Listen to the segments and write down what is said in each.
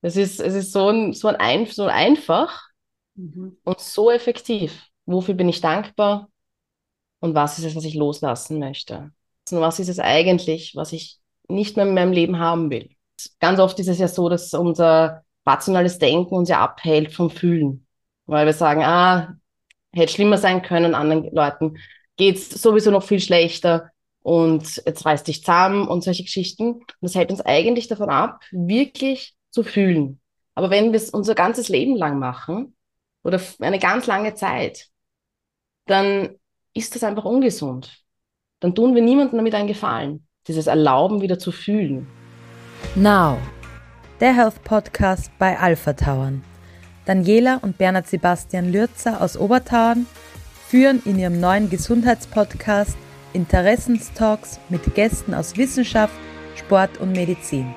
Es ist, es ist so, ein, so, ein, so einfach mhm. und so effektiv. Wofür bin ich dankbar und was ist es, was ich loslassen möchte? Und was ist es eigentlich, was ich nicht mehr in meinem Leben haben will? Ganz oft ist es ja so, dass unser rationales Denken uns ja abhält vom Fühlen, weil wir sagen, ah, hätte schlimmer sein können, anderen Leuten geht es sowieso noch viel schlechter und jetzt reißt dich zusammen und solche Geschichten. Das hält uns eigentlich davon ab, wirklich zu fühlen. Aber wenn wir es unser ganzes Leben lang machen oder eine ganz lange Zeit, dann ist das einfach ungesund. Dann tun wir niemandem damit einen Gefallen. Dieses Erlauben wieder zu fühlen. Now, der Health Podcast bei Alpha Tauern. Daniela und Bernhard Sebastian Lürzer aus Obertauern führen in ihrem neuen Gesundheitspodcast Interessenstalks mit Gästen aus Wissenschaft, Sport und Medizin.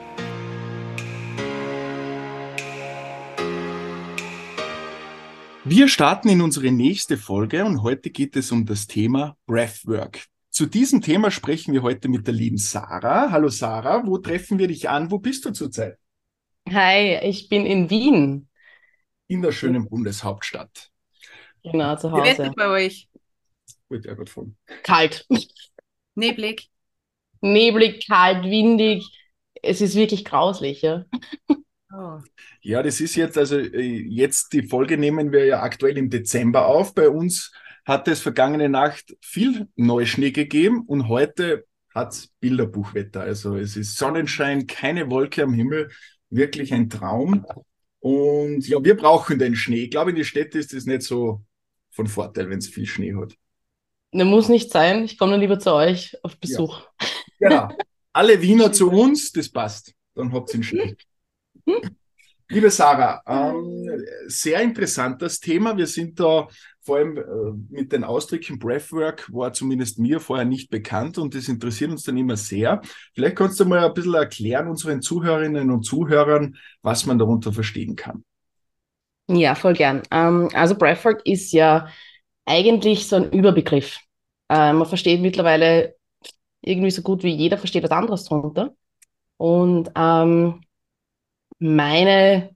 Wir starten in unsere nächste Folge und heute geht es um das Thema Breathwork. Zu diesem Thema sprechen wir heute mit der lieben Sarah. Hallo Sarah, wo treffen wir dich an? Wo bist du zurzeit? Hi, ich bin in Wien. In der schönen Bundeshauptstadt. Genau, zu Hause. Wie wird bei euch? Gut, ja, gut von. Kalt. Neblig. Neblig, kalt, windig. Es ist wirklich grauslich, ja. Oh. Ja, das ist jetzt, also äh, jetzt die Folge nehmen wir ja aktuell im Dezember auf. Bei uns hat es vergangene Nacht viel Neuschnee gegeben und heute hat es Bilderbuchwetter. Also es ist Sonnenschein, keine Wolke am Himmel, wirklich ein Traum. Und ja, wir brauchen den Schnee. Ich glaube, in den Städten ist das nicht so von Vorteil, wenn es viel Schnee hat. Ne, muss nicht sein. Ich komme nur lieber zu euch auf Besuch. Ja. Genau. Alle Wiener zu uns, das passt. Dann habt ihr den Schnee. Liebe Sarah, ähm, sehr interessantes Thema. Wir sind da vor allem äh, mit den Ausdrücken Breathwork war zumindest mir vorher nicht bekannt und das interessiert uns dann immer sehr. Vielleicht kannst du mal ein bisschen erklären unseren Zuhörerinnen und Zuhörern, was man darunter verstehen kann. Ja, voll gern. Ähm, also Breathwork ist ja eigentlich so ein Überbegriff. Äh, man versteht mittlerweile irgendwie so gut wie jeder versteht was anderes drunter. Und ähm, meine,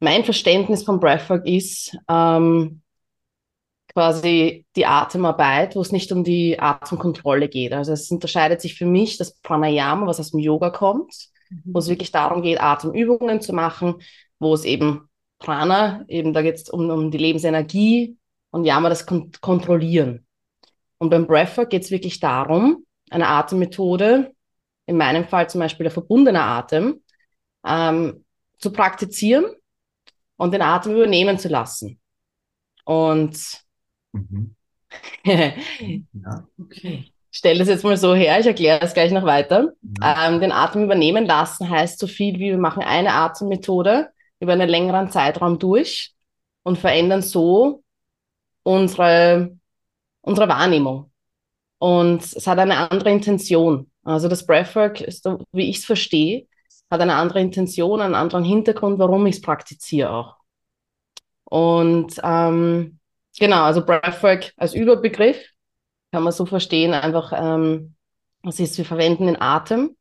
mein Verständnis von Breathwork ist ähm, quasi die Atemarbeit, wo es nicht um die Atemkontrolle geht. Also es unterscheidet sich für mich das Pranayama, was aus dem Yoga kommt, mhm. wo es wirklich darum geht, Atemübungen zu machen, wo es eben Prana, eben da geht es um, um die Lebensenergie und Yama das kon kontrollieren. Und beim Breathwork geht es wirklich darum, eine Atemmethode, in meinem Fall zum Beispiel der verbundene Atem, ähm, zu praktizieren und den Atem übernehmen zu lassen. Und mhm. ja, okay. Ich stelle das jetzt mal so her, ich erkläre das gleich noch weiter. Ja. Ähm, den Atem übernehmen lassen heißt so viel wie wir machen eine Atemmethode über einen längeren Zeitraum durch und verändern so unsere, unsere Wahrnehmung. Und es hat eine andere Intention. Also das Breathwork, ist, wie ich es verstehe, hat eine andere Intention, einen anderen Hintergrund, warum ich es praktiziere auch. Und ähm, genau, also Breathwork als Überbegriff kann man so verstehen, einfach, ähm, das ist, wir verwenden den Atem,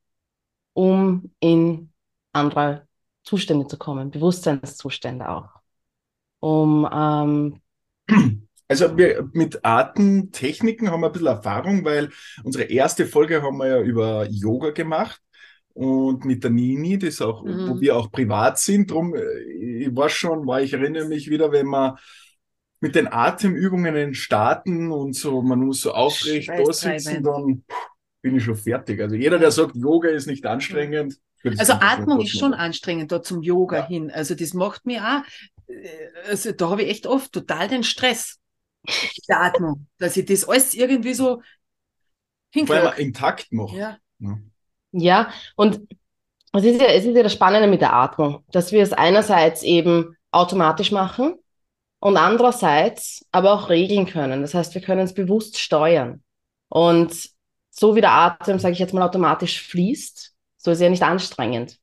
um in andere Zustände zu kommen, Bewusstseinszustände auch. Um ähm, also wir, mit Atemtechniken haben wir ein bisschen Erfahrung, weil unsere erste Folge haben wir ja über Yoga gemacht und mit der Nini, das auch, mhm. wo wir auch privat sind. Drum, äh, ich war schon, war ich erinnere mich wieder, wenn man mit den Atemübungen starten und so, man muss so aufrecht da sitzen, dann bin ich schon fertig. Also jeder, der sagt, Yoga ist nicht anstrengend. Also Atmung ist schon anstrengend da zum Yoga ja. hin. Also das macht mir auch, äh, also da habe ich echt oft total den Stress. Die Atmung, dass ich das alles irgendwie so hinkriege. Vor allem intakt mache. Ja. ja. Ja, und es ist ja, es ist ja das Spannende mit der Atmung, dass wir es einerseits eben automatisch machen und andererseits aber auch regeln können. Das heißt, wir können es bewusst steuern. Und so wie der Atem, sage ich jetzt mal, automatisch fließt, so ist er nicht anstrengend.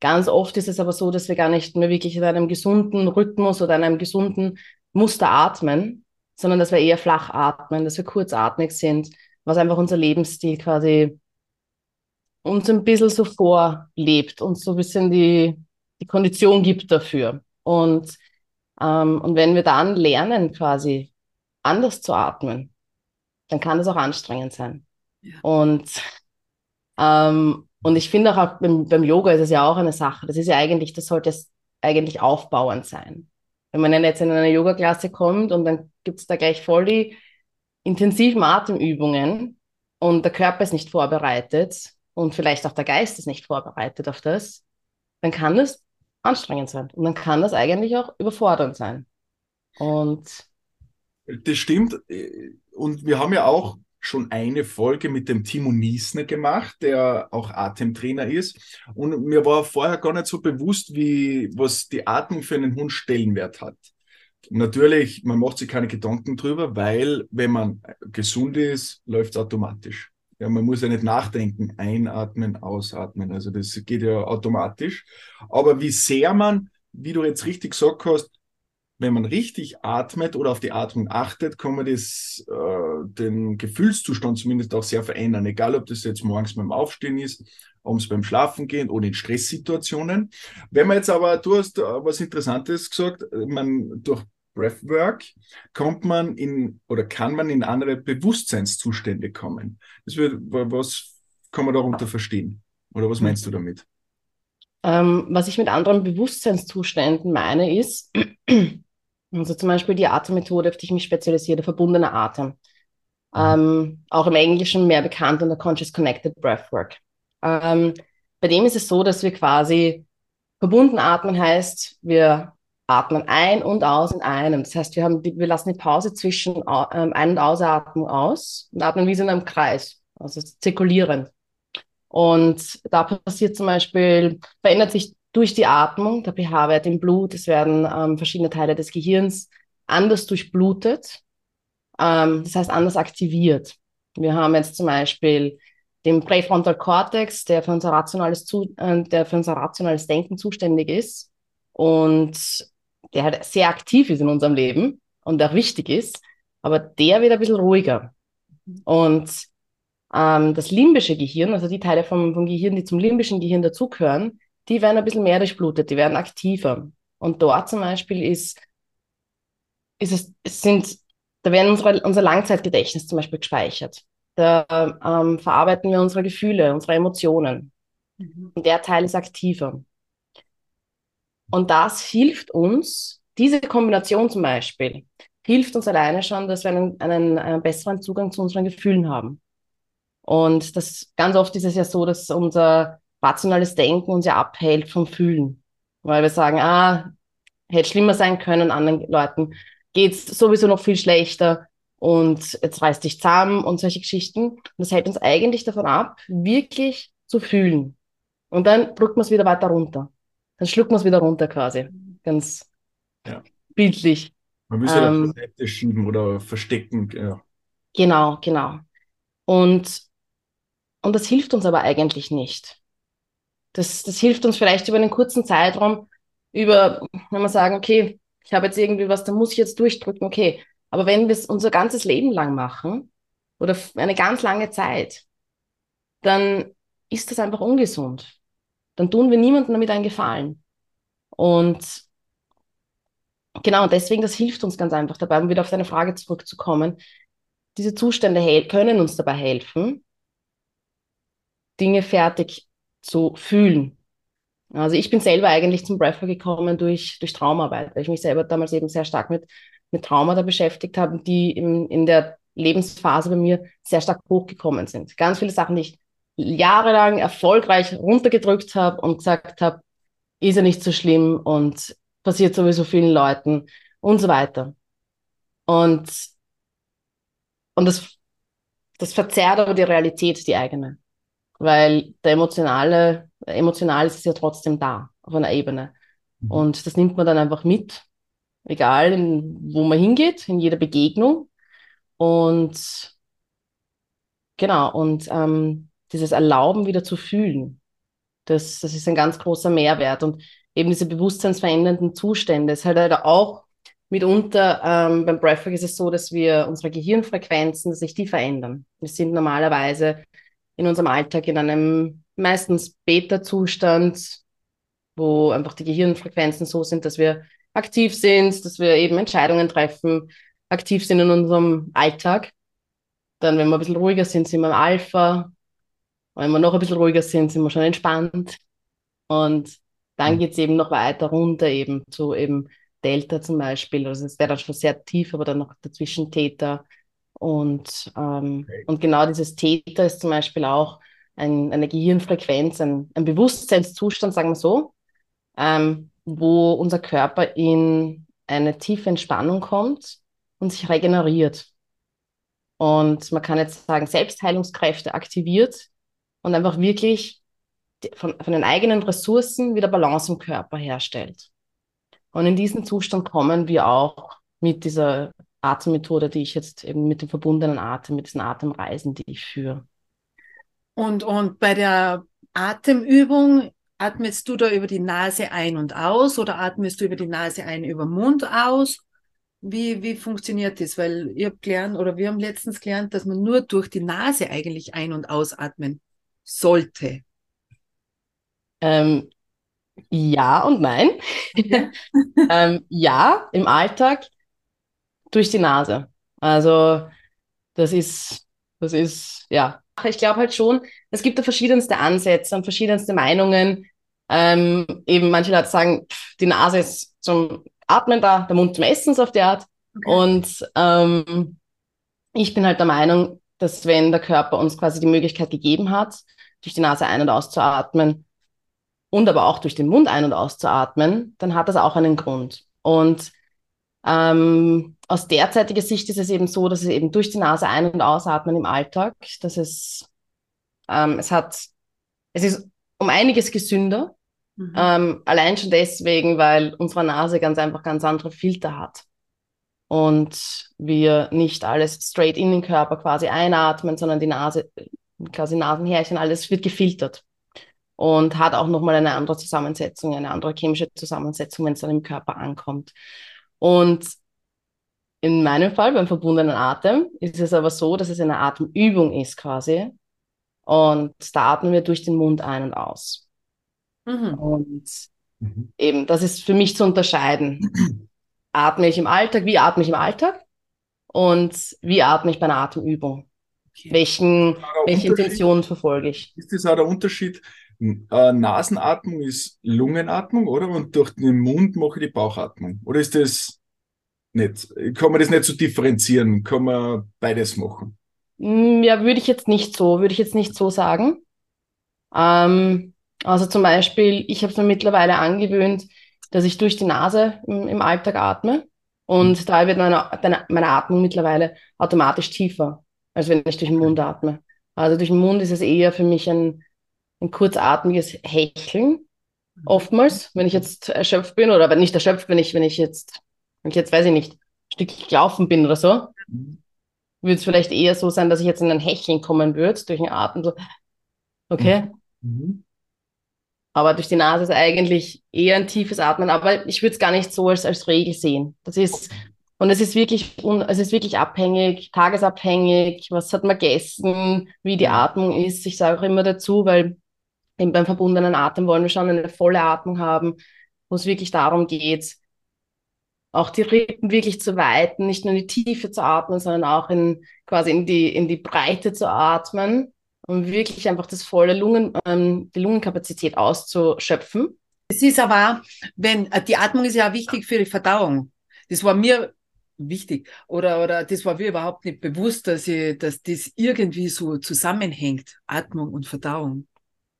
Ganz oft ist es aber so, dass wir gar nicht mehr wirklich in einem gesunden Rhythmus oder einem gesunden Muster atmen, sondern dass wir eher flach atmen, dass wir kurzatmig sind, was einfach unser Lebensstil quasi uns ein bisschen so vorlebt und so ein bisschen die, die Kondition gibt dafür. Und, ähm, und wenn wir dann lernen, quasi anders zu atmen, dann kann das auch anstrengend sein. Ja. Und, ähm, und ich finde auch beim, beim Yoga ist es ja auch eine Sache. Das ist ja eigentlich, das sollte es eigentlich aufbauend sein. Wenn man jetzt in eine Yoga-Klasse kommt und dann gibt es da gleich voll die intensiven Atemübungen und der Körper ist nicht vorbereitet und vielleicht auch der Geist ist nicht vorbereitet auf das, dann kann das anstrengend sein und dann kann das eigentlich auch überfordernd sein. Und das stimmt. Und wir haben ja auch schon eine Folge mit dem Timo Niesner gemacht, der auch Atemtrainer ist. Und mir war vorher gar nicht so bewusst, wie, was die Atmung für einen Hund Stellenwert hat. Natürlich, man macht sich keine Gedanken drüber, weil wenn man gesund ist, läuft es automatisch. Ja, man muss ja nicht nachdenken, einatmen, ausatmen. Also das geht ja automatisch. Aber wie sehr man, wie du jetzt richtig gesagt hast, wenn man richtig atmet oder auf die Atmung achtet, kann man das, äh, den Gefühlszustand zumindest auch sehr verändern. Egal, ob das jetzt morgens beim Aufstehen ist, abends beim Schlafen gehen oder in Stresssituationen. Wenn man jetzt aber, du hast äh, was Interessantes gesagt, man durch Breathwork kommt man in oder kann man in andere Bewusstseinszustände kommen. Das wird, was kann man darunter verstehen? Oder was meinst du damit? Ähm, was ich mit anderen Bewusstseinszuständen meine, ist, Also zum Beispiel die Atemmethode, auf die ich mich spezialisiere, der verbundene Atem. Mhm. Ähm, auch im Englischen mehr bekannt unter Conscious Connected Breathwork. Ähm, bei dem ist es so, dass wir quasi verbunden atmen heißt, wir atmen ein und aus in einem. Das heißt, wir, haben wir lassen die Pause zwischen ähm, Ein- und Ausatmung aus und atmen wie in einem Kreis, also zirkulieren. Und da passiert zum Beispiel, verändert sich durch die Atmung, der pH-Wert im Blut, es werden ähm, verschiedene Teile des Gehirns anders durchblutet, ähm, das heißt anders aktiviert. Wir haben jetzt zum Beispiel den Präfrontal Cortex, der für unser rationales, zu äh, der für unser rationales Denken zuständig ist und der halt sehr aktiv ist in unserem Leben und auch wichtig ist, aber der wird ein bisschen ruhiger. Und ähm, das limbische Gehirn, also die Teile vom, vom Gehirn, die zum limbischen Gehirn dazugehören, die werden ein bisschen mehr durchblutet, die werden aktiver. Und dort zum Beispiel ist, ist es, es sind, da werden unsere, unser Langzeitgedächtnis zum Beispiel gespeichert. Da ähm, verarbeiten wir unsere Gefühle, unsere Emotionen. Mhm. Und der Teil ist aktiver. Und das hilft uns, diese Kombination zum Beispiel, hilft uns alleine schon, dass wir einen, einen, einen besseren Zugang zu unseren Gefühlen haben. Und das ganz oft ist es ja so, dass unser rationales Denken uns ja abhält vom Fühlen. Weil wir sagen, ah, hätte schlimmer sein können, anderen Leuten geht's sowieso noch viel schlechter und jetzt reißt dich zusammen und solche Geschichten. Und das hält uns eigentlich davon ab, wirklich zu fühlen. Und dann drückt man es wieder weiter runter. Dann schluckt man es wieder runter quasi. Ganz ja. bildlich. Man müsste ähm, auf Seite schieben oder verstecken. Ja. Genau, genau. Und, und das hilft uns aber eigentlich nicht. Das, das hilft uns vielleicht über einen kurzen Zeitraum, über, wenn wir sagen, okay, ich habe jetzt irgendwie was, da muss ich jetzt durchdrücken, okay. Aber wenn wir es unser ganzes Leben lang machen oder eine ganz lange Zeit, dann ist das einfach ungesund. Dann tun wir niemandem damit einen Gefallen. Und genau, deswegen, das hilft uns ganz einfach dabei, um wieder auf deine Frage zurückzukommen. Diese Zustände können uns dabei helfen, Dinge fertig zu fühlen. Also ich bin selber eigentlich zum Breathwork gekommen durch, durch Traumarbeit, weil ich mich selber damals eben sehr stark mit, mit Traumata beschäftigt habe, die in, in der Lebensphase bei mir sehr stark hochgekommen sind. Ganz viele Sachen, die ich jahrelang erfolgreich runtergedrückt habe und gesagt habe, ist ja nicht so schlimm und passiert sowieso vielen Leuten und so weiter. Und, und das, das verzerrt aber die Realität, die eigene weil der emotionale, emotional ist es ja trotzdem da, auf einer Ebene. Mhm. Und das nimmt man dann einfach mit, egal in, wo man hingeht, in jeder Begegnung. Und genau, und ähm, dieses Erlauben wieder zu fühlen, das, das ist ein ganz großer Mehrwert. Und eben diese bewusstseinsverändernden Zustände ist halt, halt auch mitunter ähm, beim Breathwork ist es so, dass wir unsere Gehirnfrequenzen, dass sich die verändern. Wir sind normalerweise in unserem Alltag in einem meistens Beta-Zustand, wo einfach die Gehirnfrequenzen so sind, dass wir aktiv sind, dass wir eben Entscheidungen treffen, aktiv sind in unserem Alltag. Dann, wenn wir ein bisschen ruhiger sind, sind wir im Alpha. Wenn wir noch ein bisschen ruhiger sind, sind wir schon entspannt. Und dann mhm. geht es eben noch weiter runter, eben zu eben Delta zum Beispiel. Also es wäre dann schon sehr tief, aber dann noch dazwischen Theta. Und, ähm, okay. und genau dieses Theta ist zum Beispiel auch ein, eine Gehirnfrequenz, ein, ein Bewusstseinszustand, sagen wir so, ähm, wo unser Körper in eine tiefe Entspannung kommt und sich regeneriert. Und man kann jetzt sagen, Selbstheilungskräfte aktiviert und einfach wirklich von, von den eigenen Ressourcen wieder Balance im Körper herstellt. Und in diesen Zustand kommen wir auch mit dieser Atemmethode, die ich jetzt eben mit dem verbundenen Atem, mit diesen Atemreisen, die ich führe. Und, und bei der Atemübung atmest du da über die Nase ein und aus oder atmest du über die Nase ein, über den Mund aus? Wie, wie funktioniert das? Weil ihr habt gelernt oder wir haben letztens gelernt, dass man nur durch die Nase eigentlich ein- und ausatmen sollte. Ähm, ja und nein. ähm, ja, im Alltag durch die Nase. Also das ist, das ist, ja. Ich glaube halt schon, es gibt da verschiedenste Ansätze und verschiedenste Meinungen. Ähm, eben manche Leute sagen, die Nase ist zum Atmen da, der Mund zum Essen so auf die Art. Okay. Und ähm, ich bin halt der Meinung, dass wenn der Körper uns quasi die Möglichkeit gegeben hat, durch die Nase ein- und auszuatmen und aber auch durch den Mund ein- und auszuatmen, dann hat das auch einen Grund. Und ähm, aus derzeitiger Sicht ist es eben so, dass es eben durch die Nase ein- und ausatmen im Alltag, dass es, ähm, es hat, es ist um einiges gesünder, Mhm. Ähm, allein schon deswegen, weil unsere Nase ganz einfach ganz andere Filter hat. Und wir nicht alles straight in den Körper quasi einatmen, sondern die Nase, quasi Nasenhärchen, alles wird gefiltert. Und hat auch nochmal eine andere Zusammensetzung, eine andere chemische Zusammensetzung, wenn es dann im Körper ankommt. Und in meinem Fall beim verbundenen Atem ist es aber so, dass es eine Atemübung ist quasi. Und da atmen wir durch den Mund ein und aus. Mhm. Und mhm. eben, das ist für mich zu unterscheiden. Atme ich im Alltag, wie atme ich im Alltag? Und wie atme ich bei einer Atemübung? Okay. Welchen, welche Intentionen verfolge ich? Ist das auch der Unterschied? Äh, Nasenatmung ist Lungenatmung, oder? Und durch den Mund mache ich die Bauchatmung. Oder ist das nicht? Kann man das nicht so differenzieren? Kann man beides machen? Ja, würde ich jetzt nicht so, würde ich jetzt nicht so sagen. Ähm, also zum Beispiel, ich habe es mir mittlerweile angewöhnt, dass ich durch die Nase im, im Alltag atme. Und da wird meine, meine Atmung mittlerweile automatisch tiefer, als wenn ich durch den Mund atme. Also durch den Mund ist es eher für mich ein, ein kurzatmiges Hecheln. Oftmals, wenn ich jetzt erschöpft bin oder wenn nicht erschöpft, wenn ich, wenn ich jetzt, wenn ich jetzt, weiß ich nicht, ein Stück gelaufen bin oder so, würde es vielleicht eher so sein, dass ich jetzt in ein Hecheln kommen würde, durch den Atem, so, okay. Mhm. Aber durch die Nase ist eigentlich eher ein tiefes Atmen. Aber ich würde es gar nicht so als, als Regel sehen. Das ist, und es ist wirklich, es ist wirklich abhängig, tagesabhängig, was hat man gegessen, wie die Atmung ist. Ich sage auch immer dazu, weil eben beim verbundenen Atem wollen wir schon eine volle Atmung haben, wo es wirklich darum geht, auch die Rippen wirklich zu weiten, nicht nur in die Tiefe zu atmen, sondern auch in quasi in die, in die Breite zu atmen um wirklich einfach das volle Lungen, ähm, die Lungenkapazität auszuschöpfen. Es ist aber, wenn äh, die Atmung ist ja wichtig für die Verdauung. Das war mir wichtig oder oder das war mir überhaupt nicht bewusst, dass ich, dass das irgendwie so zusammenhängt, Atmung und Verdauung.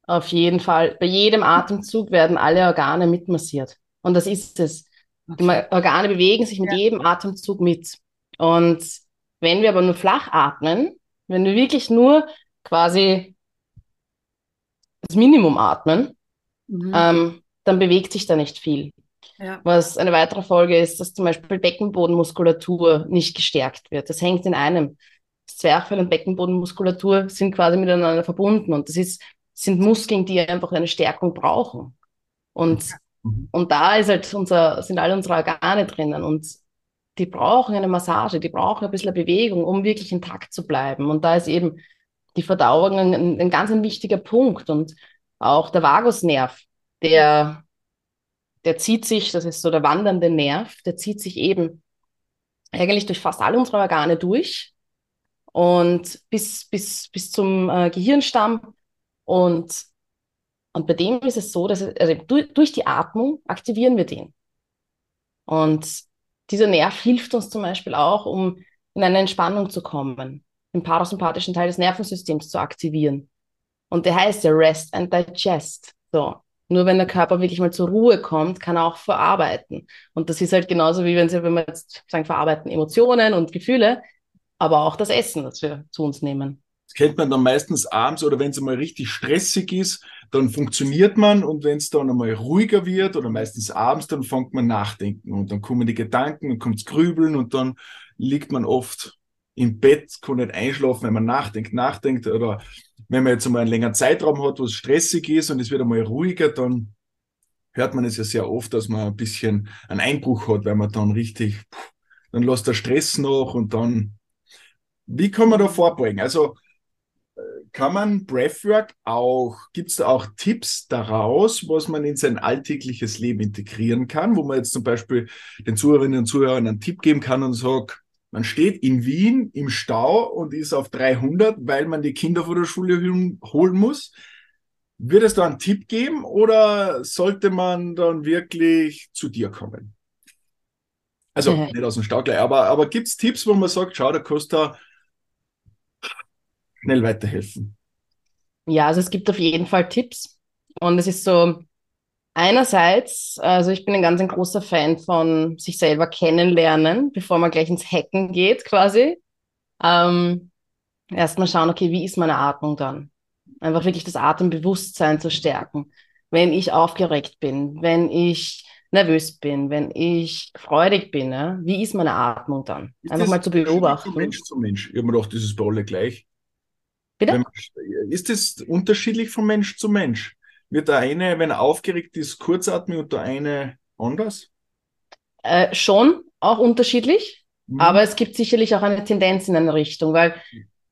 Auf jeden Fall. Bei jedem Atemzug werden alle Organe mitmassiert. Und das ist es. Die Organe bewegen sich mit ja. jedem Atemzug mit. Und wenn wir aber nur flach atmen, wenn wir wirklich nur quasi das Minimum atmen, mhm. ähm, dann bewegt sich da nicht viel. Ja. Was eine weitere Folge ist, dass zum Beispiel Beckenbodenmuskulatur nicht gestärkt wird. Das hängt in einem. Das Zwerchfell und Beckenbodenmuskulatur sind quasi miteinander verbunden und das ist, sind Muskeln, die einfach eine Stärkung brauchen. Und, mhm. und da ist halt unser, sind alle unsere Organe drinnen und die brauchen eine Massage, die brauchen ein bisschen Bewegung, um wirklich intakt zu bleiben. Und da ist eben die Verdauung ein, ein ganz ein wichtiger Punkt und auch der Vagusnerv, der der zieht sich, das ist so der wandernde Nerv, der zieht sich eben eigentlich durch fast alle unsere Organe durch und bis, bis, bis zum äh, Gehirnstamm. Und, und bei dem ist es so, dass es, also durch, durch die Atmung aktivieren wir den. Und dieser Nerv hilft uns zum Beispiel auch, um in eine Entspannung zu kommen, den parasympathischen Teil des Nervensystems zu aktivieren. Und der heißt ja Rest and Digest. So. Nur wenn der Körper wirklich mal zur Ruhe kommt, kann er auch verarbeiten. Und das ist halt genauso wie wenn, sie, wenn wir jetzt sagen, verarbeiten Emotionen und Gefühle, aber auch das Essen, das wir zu uns nehmen. Das kennt man dann meistens abends oder wenn es mal richtig stressig ist, dann funktioniert man und wenn es dann einmal ruhiger wird oder meistens abends, dann fängt man nachdenken und dann kommen die Gedanken und kommt's Grübeln und dann liegt man oft im Bett, kann nicht einschlafen, wenn man nachdenkt, nachdenkt oder wenn man jetzt einmal einen längeren Zeitraum hat, wo es stressig ist und es wird einmal ruhiger, dann hört man es ja sehr oft, dass man ein bisschen einen Einbruch hat, weil man dann richtig, dann lässt der Stress nach und dann, wie kann man da vorbeugen? Also, äh, kann man Breathwork auch, gibt es da auch Tipps daraus, was man in sein alltägliches Leben integrieren kann, wo man jetzt zum Beispiel den Zuhörerinnen und Zuhörern einen Tipp geben kann und sagt, man steht in Wien im Stau und ist auf 300, weil man die Kinder vor der Schule holen muss. Wird es da einen Tipp geben oder sollte man dann wirklich zu dir kommen? Also mhm. nicht aus dem Stau gleich, aber, aber gibt es Tipps, wo man sagt, schau, der Costa schnell weiterhelfen? Ja, also es gibt auf jeden Fall Tipps. Und es ist so, Einerseits, also ich bin ein ganz ein großer Fan von sich selber kennenlernen, bevor man gleich ins Hacken geht, quasi. Ähm, Erstmal schauen, okay, wie ist meine Atmung dann? Einfach wirklich das Atembewusstsein zu stärken. Wenn ich aufgeregt bin, wenn ich nervös bin, wenn ich freudig bin, ja, wie ist meine Atmung dann? Ist Einfach mal zu beobachten. Von Mensch zu Mensch. Ich habe mir gedacht, das ist bei alle gleich. Bitte? Ist das unterschiedlich von Mensch zu Mensch? Wird der eine, wenn er aufgeregt ist, kurzatmig und der eine anders? Äh, schon, auch unterschiedlich. Mhm. Aber es gibt sicherlich auch eine Tendenz in eine Richtung, weil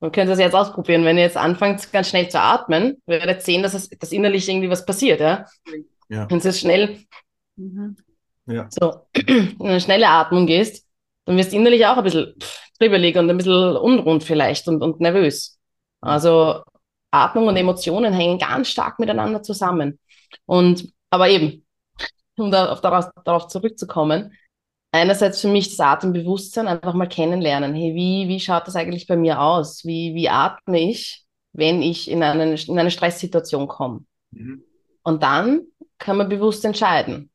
man könnte das jetzt ausprobieren. Wenn ihr jetzt anfangt, ganz schnell zu atmen, werdet ihr sehen, dass, es, dass innerlich irgendwie was passiert. Ja? Ja. Wenn du jetzt schnell mhm. ja. so, in eine schnelle Atmung gehst, dann wirst du innerlich auch ein bisschen dribbelig und ein bisschen unrund vielleicht und, und nervös. Also Atmung und Emotionen hängen ganz stark miteinander zusammen. Und aber eben, um da, auf, darauf, darauf zurückzukommen, einerseits für mich das Atembewusstsein einfach mal kennenlernen. Hey, wie, wie schaut das eigentlich bei mir aus? Wie, wie atme ich, wenn ich in eine, in eine Stresssituation komme? Mhm. Und dann kann man bewusst entscheiden.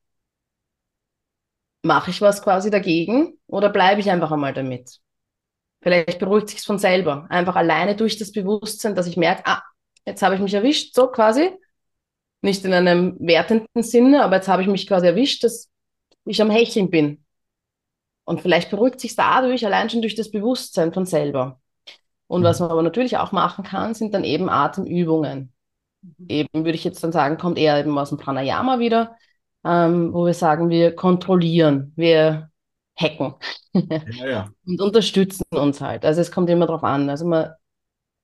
Mache ich was quasi dagegen oder bleibe ich einfach einmal damit? Vielleicht beruhigt sich von selber. Einfach alleine durch das Bewusstsein, dass ich merke, ah, jetzt habe ich mich erwischt, so quasi. Nicht in einem wertenden Sinne, aber jetzt habe ich mich quasi erwischt, dass ich am Hecheln bin. Und vielleicht beruhigt sich dadurch, allein schon durch das Bewusstsein von selber. Und was man aber natürlich auch machen kann, sind dann eben Atemübungen. Mhm. Eben würde ich jetzt dann sagen, kommt eher eben aus dem Pranayama wieder, ähm, wo wir sagen, wir kontrollieren, wir hacken ja, ja. und unterstützen uns halt. Also es kommt immer darauf an. Also man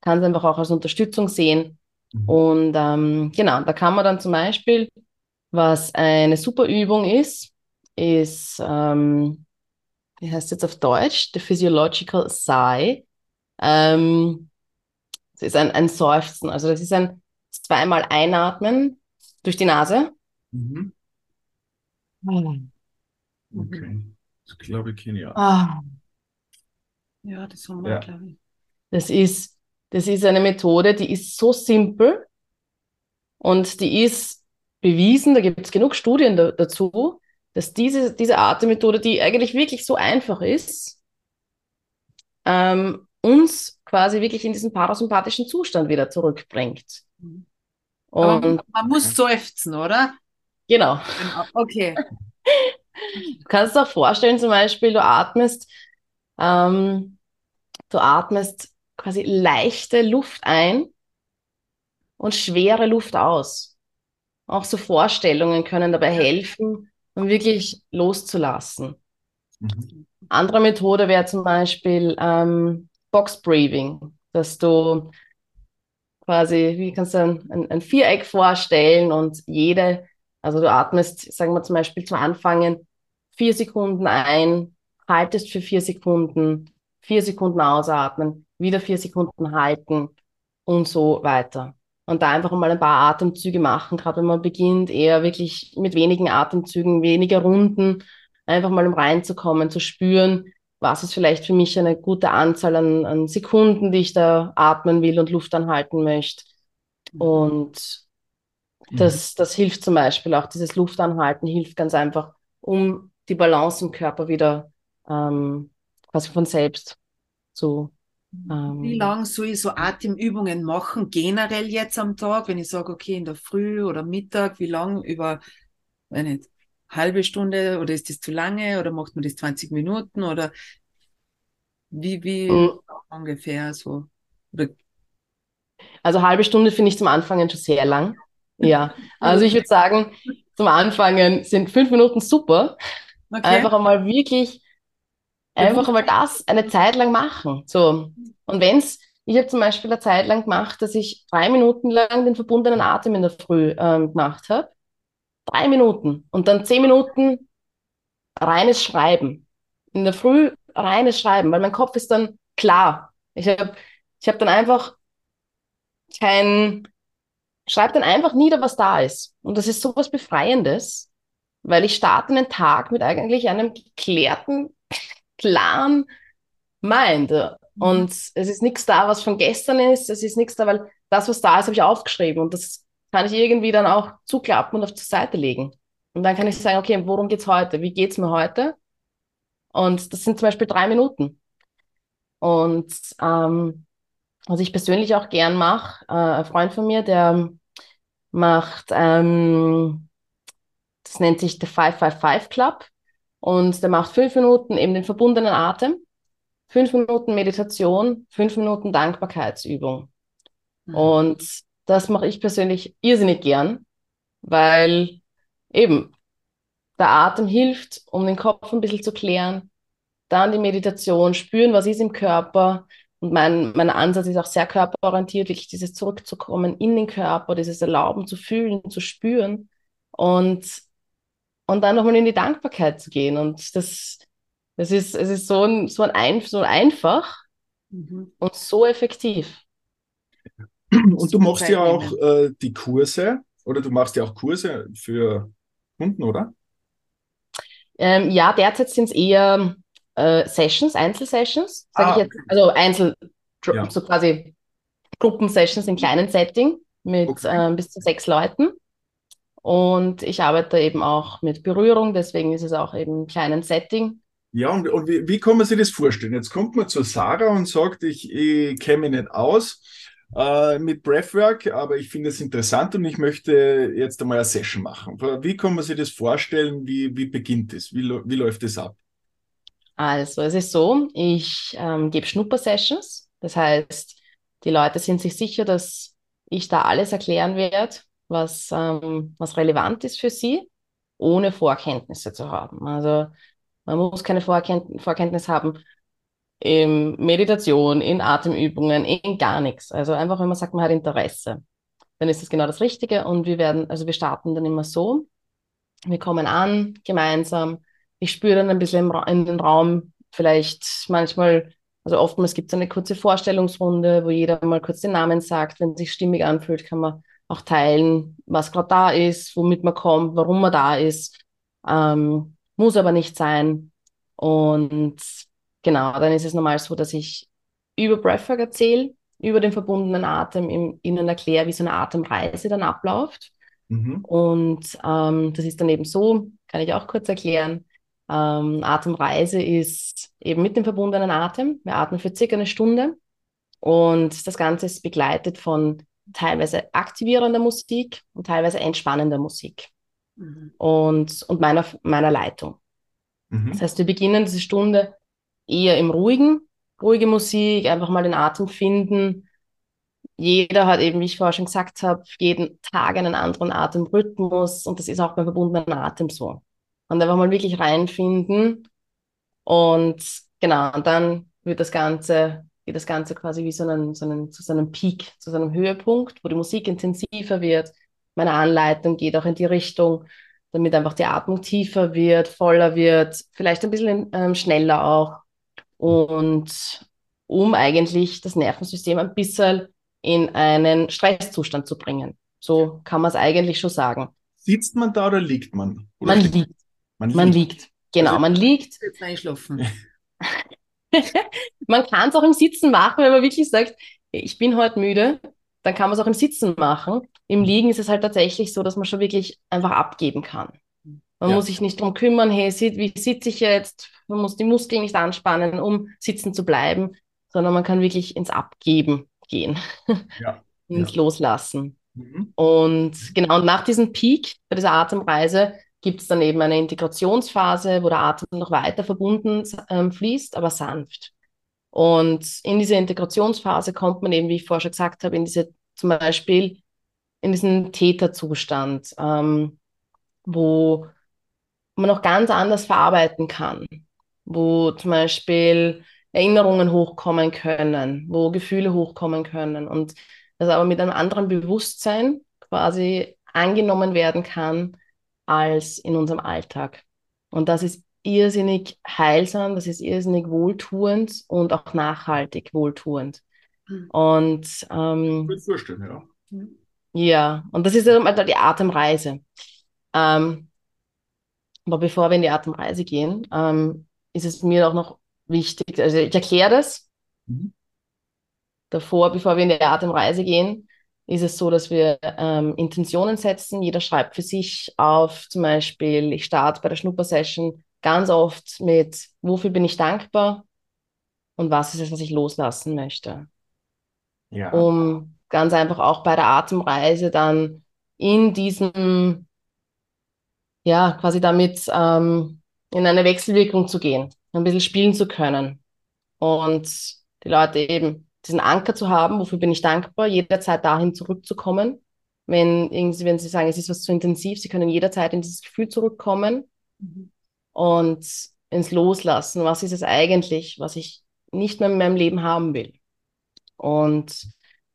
kann es einfach auch als Unterstützung sehen. Mhm. Und ähm, genau, da kann man dann zum Beispiel, was eine super Übung ist, ist, ähm, wie heißt es jetzt auf Deutsch? The Physiological Sigh. Ähm, das ist ein, ein Seufzen. Also das ist ein zweimal einatmen durch die Nase. Mhm. Okay. Das glaube ich kenne ich auch. Ah. Ja, das haben wir, ja. glaube ich. Das ist, das ist eine Methode, die ist so simpel und die ist bewiesen, da gibt es genug Studien da, dazu, dass diese, diese Atemmethode, die eigentlich wirklich so einfach ist, ähm, uns quasi wirklich in diesen parasympathischen Zustand wieder zurückbringt. Und man, man muss seufzen, oder? Genau. genau. Okay. Du kannst dir auch vorstellen, zum Beispiel, du atmest, ähm, du atmest quasi leichte Luft ein und schwere Luft aus. Auch so Vorstellungen können dabei helfen, um wirklich loszulassen. Mhm. Andere Methode wäre zum Beispiel ähm, Box Breathing, dass du quasi, wie kannst du ein, ein, ein Viereck vorstellen und jede Also du atmest, sagen wir zum Beispiel zum Anfangen, vier Sekunden ein, haltest für vier Sekunden, vier Sekunden ausatmen, wieder vier Sekunden halten und so weiter. Und da einfach mal ein paar Atemzüge machen, gerade wenn man beginnt, eher wirklich mit wenigen Atemzügen, weniger Runden, einfach mal um reinzukommen, zu spüren, was ist vielleicht für mich eine gute Anzahl an, an Sekunden, die ich da atmen will und Luft anhalten möchte. Mhm. Und das, mhm. das hilft zum Beispiel auch, dieses Luftanhalten hilft ganz einfach, um die Balance im Körper wieder ähm, quasi von selbst zu. Ähm, Wie lange soll ich so Atemübungen machen, generell jetzt am Tag, wenn ich sage, okay, in der Früh oder Mittag, wie lange über, wenn nicht, halbe Stunde oder ist das zu lange oder macht man das 20 Minuten oder wie, wie mhm. ungefähr so? Also halbe Stunde finde ich zum Anfangen schon sehr lang. Ja, also ich würde sagen, zum Anfangen sind fünf Minuten super. Okay. Einfach einmal wirklich, einfach einmal das eine Zeit lang machen. So. Und wenn es, ich habe zum Beispiel eine Zeit lang gemacht, dass ich drei Minuten lang den verbundenen Atem in der Früh ähm, gemacht habe. Drei Minuten. Und dann zehn Minuten reines Schreiben. In der Früh reines Schreiben, weil mein Kopf ist dann klar. Ich habe ich hab dann einfach kein, schreib dann einfach nieder, was da ist. Und das ist so was Befreiendes, weil ich starte einen Tag mit eigentlich einem geklärten, klaren Mind. Mhm. Und es ist nichts da, was von gestern ist. Es ist nichts da, weil das, was da ist, habe ich aufgeschrieben. Und das kann ich irgendwie dann auch zuklappen und auf die Seite legen. Und dann kann ich sagen, okay, worum geht's heute? Wie geht's mir heute? Und das sind zum Beispiel drei Minuten. Und ähm, was ich persönlich auch gern mache, äh, ein Freund von mir, der macht, ähm, das nennt sich der 555 Club und der macht fünf Minuten eben den verbundenen Atem, fünf Minuten Meditation, fünf Minuten Dankbarkeitsübung. Mhm. Und das mache ich persönlich irrsinnig gern, weil eben der Atem hilft, um den Kopf ein bisschen zu klären. Dann die Meditation, spüren, was ist im Körper, und mein, mein Ansatz ist auch sehr körperorientiert, wirklich dieses Zurückzukommen in den Körper, dieses Erlauben zu fühlen, zu spüren und, und dann nochmal in die Dankbarkeit zu gehen. Und das, das ist, es ist so, ein, so, ein, so einfach mhm. und so effektiv. Und du machst ja auch äh, die Kurse oder du machst ja auch Kurse für Kunden, oder? Ähm, ja, derzeit sind es eher äh, Sessions, Einzelsessions, sage ah, ich jetzt, also Einzel, ja. so quasi Gruppensessions in kleinen Setting mit okay. äh, bis zu sechs Leuten. Und ich arbeite eben auch mit Berührung, deswegen ist es auch eben ein kleinen Setting. Ja, und, und wie, wie kann man sich das vorstellen? Jetzt kommt man zu Sarah und sagt, ich, ich kenne mich nicht aus äh, mit Breathwork, aber ich finde es interessant und ich möchte jetzt einmal eine Session machen. Wie kann man sich das vorstellen? Wie, wie beginnt es? Wie, wie läuft es ab? Also, es ist so, ich ähm, gebe Schnupper-Sessions. Das heißt, die Leute sind sich sicher, dass ich da alles erklären werde, was, ähm, was relevant ist für sie, ohne Vorkenntnisse zu haben. Also, man muss keine Vorkennt Vorkenntnis haben in Meditation, in Atemübungen, in gar nichts. Also einfach, wenn man sagt, man hat Interesse, dann ist das genau das Richtige. Und wir werden, also wir starten dann immer so. Wir kommen an gemeinsam ich spüre dann ein bisschen in den Raum, vielleicht manchmal, also oftmals gibt es eine kurze Vorstellungsrunde, wo jeder mal kurz den Namen sagt. Wenn es sich stimmig anfühlt, kann man auch teilen, was gerade da ist, womit man kommt, warum man da ist. Ähm, muss aber nicht sein. Und genau, dann ist es normal so, dass ich über Breathwork erzähle, über den verbundenen Atem, im, ihnen erkläre, wie so eine Atemreise dann abläuft. Mhm. Und ähm, das ist dann eben so, kann ich auch kurz erklären. Ähm, Atemreise ist eben mit dem verbundenen Atem. Wir atmen für circa eine Stunde und das Ganze ist begleitet von teilweise aktivierender Musik und teilweise entspannender Musik mhm. und, und meiner, meiner Leitung. Mhm. Das heißt, wir beginnen diese Stunde eher im Ruhigen, ruhige Musik, einfach mal den Atem finden. Jeder hat eben, wie ich vorher schon gesagt habe, jeden Tag einen anderen Atemrhythmus und das ist auch beim verbundenen Atem so und einfach mal wirklich reinfinden. Und genau, und dann wird das Ganze, geht das Ganze quasi wie so einen, so einen, zu so einem Peak, zu so einem Höhepunkt, wo die Musik intensiver wird, meine Anleitung geht auch in die Richtung, damit einfach die Atmung tiefer wird, voller wird, vielleicht ein bisschen ähm, schneller auch. Und um eigentlich das Nervensystem ein bisschen in einen Stresszustand zu bringen. So kann man es eigentlich schon sagen. Sitzt man da oder liegt man? Oder man liegt. Man, man liegt. liegt. Genau, also, man liegt. Jetzt einschlafen. man kann es auch im Sitzen machen, wenn man wirklich sagt, ich bin heute müde, dann kann man es auch im Sitzen machen. Im Liegen ist es halt tatsächlich so, dass man schon wirklich einfach abgeben kann. Man ja. muss sich nicht darum kümmern, hey, wie sitze ich jetzt? Man muss die Muskeln nicht anspannen, um sitzen zu bleiben, sondern man kann wirklich ins Abgeben gehen, ja. ins ja. Loslassen. Mhm. Und genau nach diesem Peak, bei dieser Atemreise, gibt es dann eben eine Integrationsphase, wo der Atem noch weiter verbunden ähm, fließt, aber sanft. Und in diese Integrationsphase kommt man eben, wie ich vorher schon gesagt habe, in diese zum Beispiel in diesen Täterzustand, ähm, wo man noch ganz anders verarbeiten kann, wo zum Beispiel Erinnerungen hochkommen können, wo Gefühle hochkommen können und das aber mit einem anderen Bewusstsein quasi angenommen werden kann als in unserem Alltag. Und das ist irrsinnig heilsam, das ist irrsinnig wohltuend und auch nachhaltig wohltuend. Mhm. Und ähm, ich vorstellen, ja. Ja, und das ist halt die Atemreise. Ähm, aber bevor wir in die Atemreise gehen, ähm, ist es mir auch noch wichtig, also ich erkläre das. Mhm. Davor, bevor wir in die Atemreise gehen, ist es so, dass wir ähm, Intentionen setzen. Jeder schreibt für sich auf, zum Beispiel, ich starte bei der Schnuppersession ganz oft mit, wofür bin ich dankbar und was ist es, was ich loslassen möchte. Ja. Um ganz einfach auch bei der Atemreise dann in diesem, ja, quasi damit ähm, in eine Wechselwirkung zu gehen, ein bisschen spielen zu können und die Leute eben diesen Anker zu haben, wofür bin ich dankbar, jederzeit dahin zurückzukommen. Wenn, irgendwie, wenn sie sagen, es ist was zu intensiv, sie können jederzeit in dieses Gefühl zurückkommen. Mhm und ins Loslassen. Was ist es eigentlich, was ich nicht mehr in meinem Leben haben will? Und,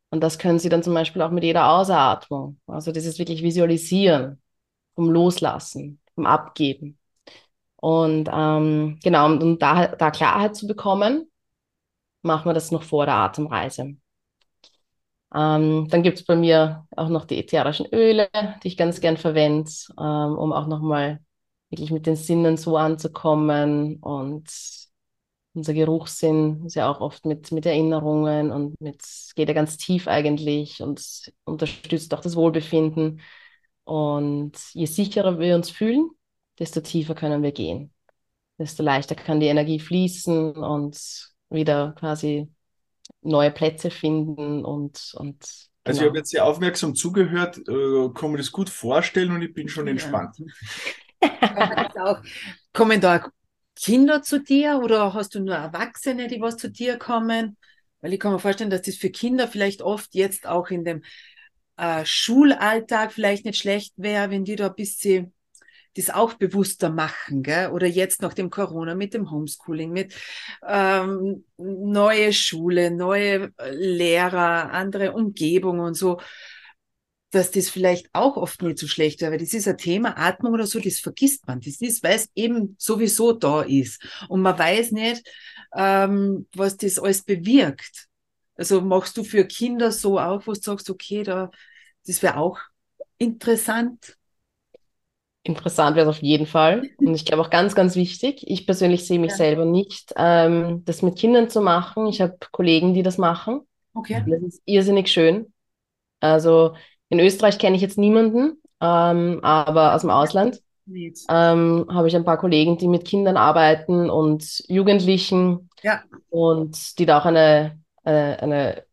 und das können Sie dann zum Beispiel auch mit jeder Ausatmung. Also dieses wirklich Visualisieren vom Loslassen, vom Abgeben. Und ähm, genau, um, um da, da Klarheit zu bekommen, machen wir das noch vor der Atemreise. Ähm, dann gibt es bei mir auch noch die ätherischen Öle, die ich ganz gern verwende, ähm, um auch nochmal wirklich mit den Sinnen so anzukommen und unser Geruchssinn ist ja auch oft mit, mit Erinnerungen und mit, geht ja ganz tief eigentlich und unterstützt auch das Wohlbefinden. Und je sicherer wir uns fühlen, desto tiefer können wir gehen. Desto leichter kann die Energie fließen und wieder quasi neue Plätze finden und, und also ich habe jetzt sehr aufmerksam zugehört, äh, kann mir das gut vorstellen und ich bin schon entspannt. Ja. kommen da Kinder zu dir oder hast du nur Erwachsene, die was zu dir kommen? Weil ich kann mir vorstellen, dass das für Kinder vielleicht oft jetzt auch in dem äh, Schulalltag vielleicht nicht schlecht wäre, wenn die da ein bisschen das auch bewusster machen, gell? oder jetzt nach dem Corona mit dem Homeschooling, mit ähm, neue Schule, neue Lehrer, andere Umgebung und so dass das vielleicht auch oft nicht so schlecht wäre, weil das ist ein Thema, Atmung oder so, das vergisst man. Das ist, weil es eben sowieso da ist. Und man weiß nicht, ähm, was das alles bewirkt. Also machst du für Kinder so auch, wo du sagst, okay, da, das wäre auch interessant. Interessant wäre es auf jeden Fall. Und ich glaube auch ganz, ganz wichtig. Ich persönlich sehe mich ja. selber nicht, ähm, das mit Kindern zu machen. Ich habe Kollegen, die das machen. Okay. Das ist irrsinnig schön. Also in Österreich kenne ich jetzt niemanden, ähm, aber aus dem Ausland ähm, habe ich ein paar Kollegen, die mit Kindern arbeiten und Jugendlichen ja. und die da auch eine, eine, eine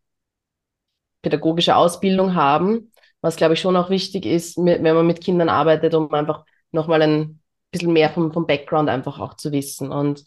pädagogische Ausbildung haben, was glaube ich schon auch wichtig ist, wenn man mit Kindern arbeitet, um einfach nochmal ein bisschen mehr vom, vom Background einfach auch zu wissen. Und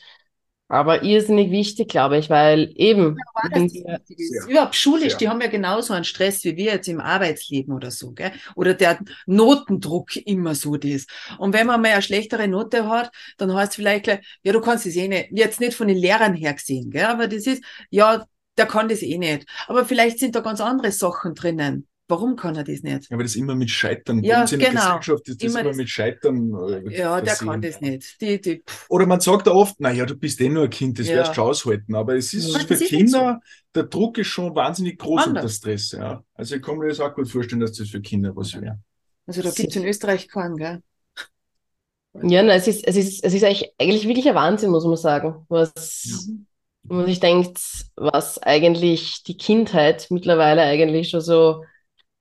aber irrsinnig wichtig, glaube ich, weil eben. Ja, das wir, überhaupt schulisch, ja. die haben ja genauso einen Stress wie wir jetzt im Arbeitsleben oder so, gell? Oder der Notendruck immer so das. Und wenn man mal eine schlechtere Note hat, dann heißt es vielleicht gleich, ja, du kannst es eh nicht, jetzt nicht von den Lehrern her gesehen, gell? Aber das ist, ja, der kann das eh nicht. Aber vielleicht sind da ganz andere Sachen drinnen, Warum kann er das nicht? Ja, weil das immer mit Scheitern, Ja, in der genau. Gesellschaft ist das Immer immer, das- mit Scheitern. äh, Ja, der versehen. kann das nicht. Die, die, Oder man sagt ja oft, naja, du bist eh nur ein Kind, das Ja. wirst du schon aushalten. Aber es ist Ja, für das ist nicht Kinder, der Druck ist schon wahnsinnig groß Anders. unter Stress. Ja. Also ich kann mir das auch gut vorstellen, dass das für Kinder was wäre. also da gibt es in Österreich keinen, gell? Ja, na, es ist, es ist, es ist eigentlich, eigentlich wirklich ein Wahnsinn, muss man sagen, was, wo man sich denkt, was eigentlich die Kindheit mittlerweile eigentlich schon so,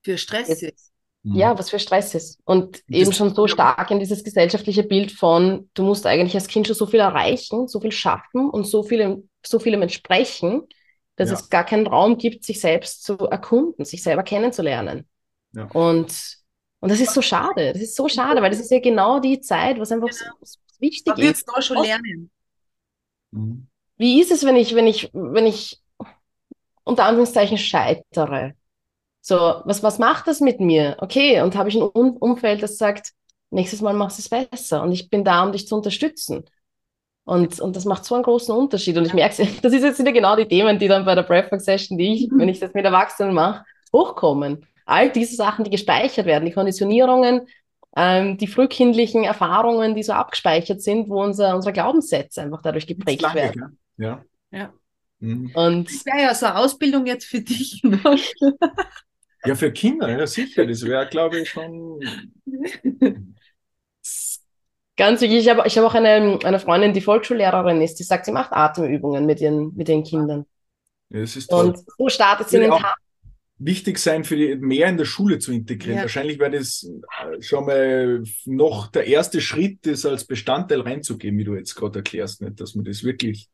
Für Stress ist. Mhm. ja, was für Stress ist. Und Das- eben schon so stark in dieses gesellschaftliche Bild von, du musst eigentlich als Kind schon so viel erreichen, so viel schaffen und so vielem, so vielem entsprechen, dass Ja. es gar keinen Raum gibt, sich selbst zu erkunden, sich selber kennenzulernen. Ja. Und, und das ist so schade. Das ist so schade, weil das ist ja genau die Zeit, was einfach so, so wichtig Man ist. da schon Was- lernen. Mhm. Wie ist es, wenn ich, wenn ich, wenn ich unter Anführungszeichen scheitere? So, was, was macht das mit mir? Okay, und habe ich ein um Umfeld, das sagt, nächstes Mal machst du es besser und ich bin da, um dich zu unterstützen. Und, und das macht so einen großen Unterschied. Und ich merke, das ist jetzt wieder genau die Themen, die dann bei der Breathwork Session, die ich, wenn ich das mit Erwachsenen mache, hochkommen. All diese Sachen, die gespeichert werden, die Konditionierungen, ähm, die frühkindlichen Erfahrungen, die so abgespeichert sind, wo unser, unsere Glaubenssätze einfach dadurch geprägt Lange, werden. gell? Ja. Ja. Mhm. Und Das wäre ja so eine Ausbildung jetzt für dich. Ja, für Kinder, ja sicher. Das wäre, glaube ich, schon. ganz wichtig, ich habe ich hab auch eine, eine Freundin, die Volksschullehrerin ist, die sagt, sie macht Atemübungen mit ihren, mit ihren Kindern. Ja, das ist toll. Und so startet sie in den Tag. wichtig sein, für die mehr in der Schule zu integrieren. Ja. Wahrscheinlich wäre das äh, schon mal noch der erste Schritt, das als Bestandteil reinzugeben, wie du jetzt gerade erklärst, nicht, dass man das wirklich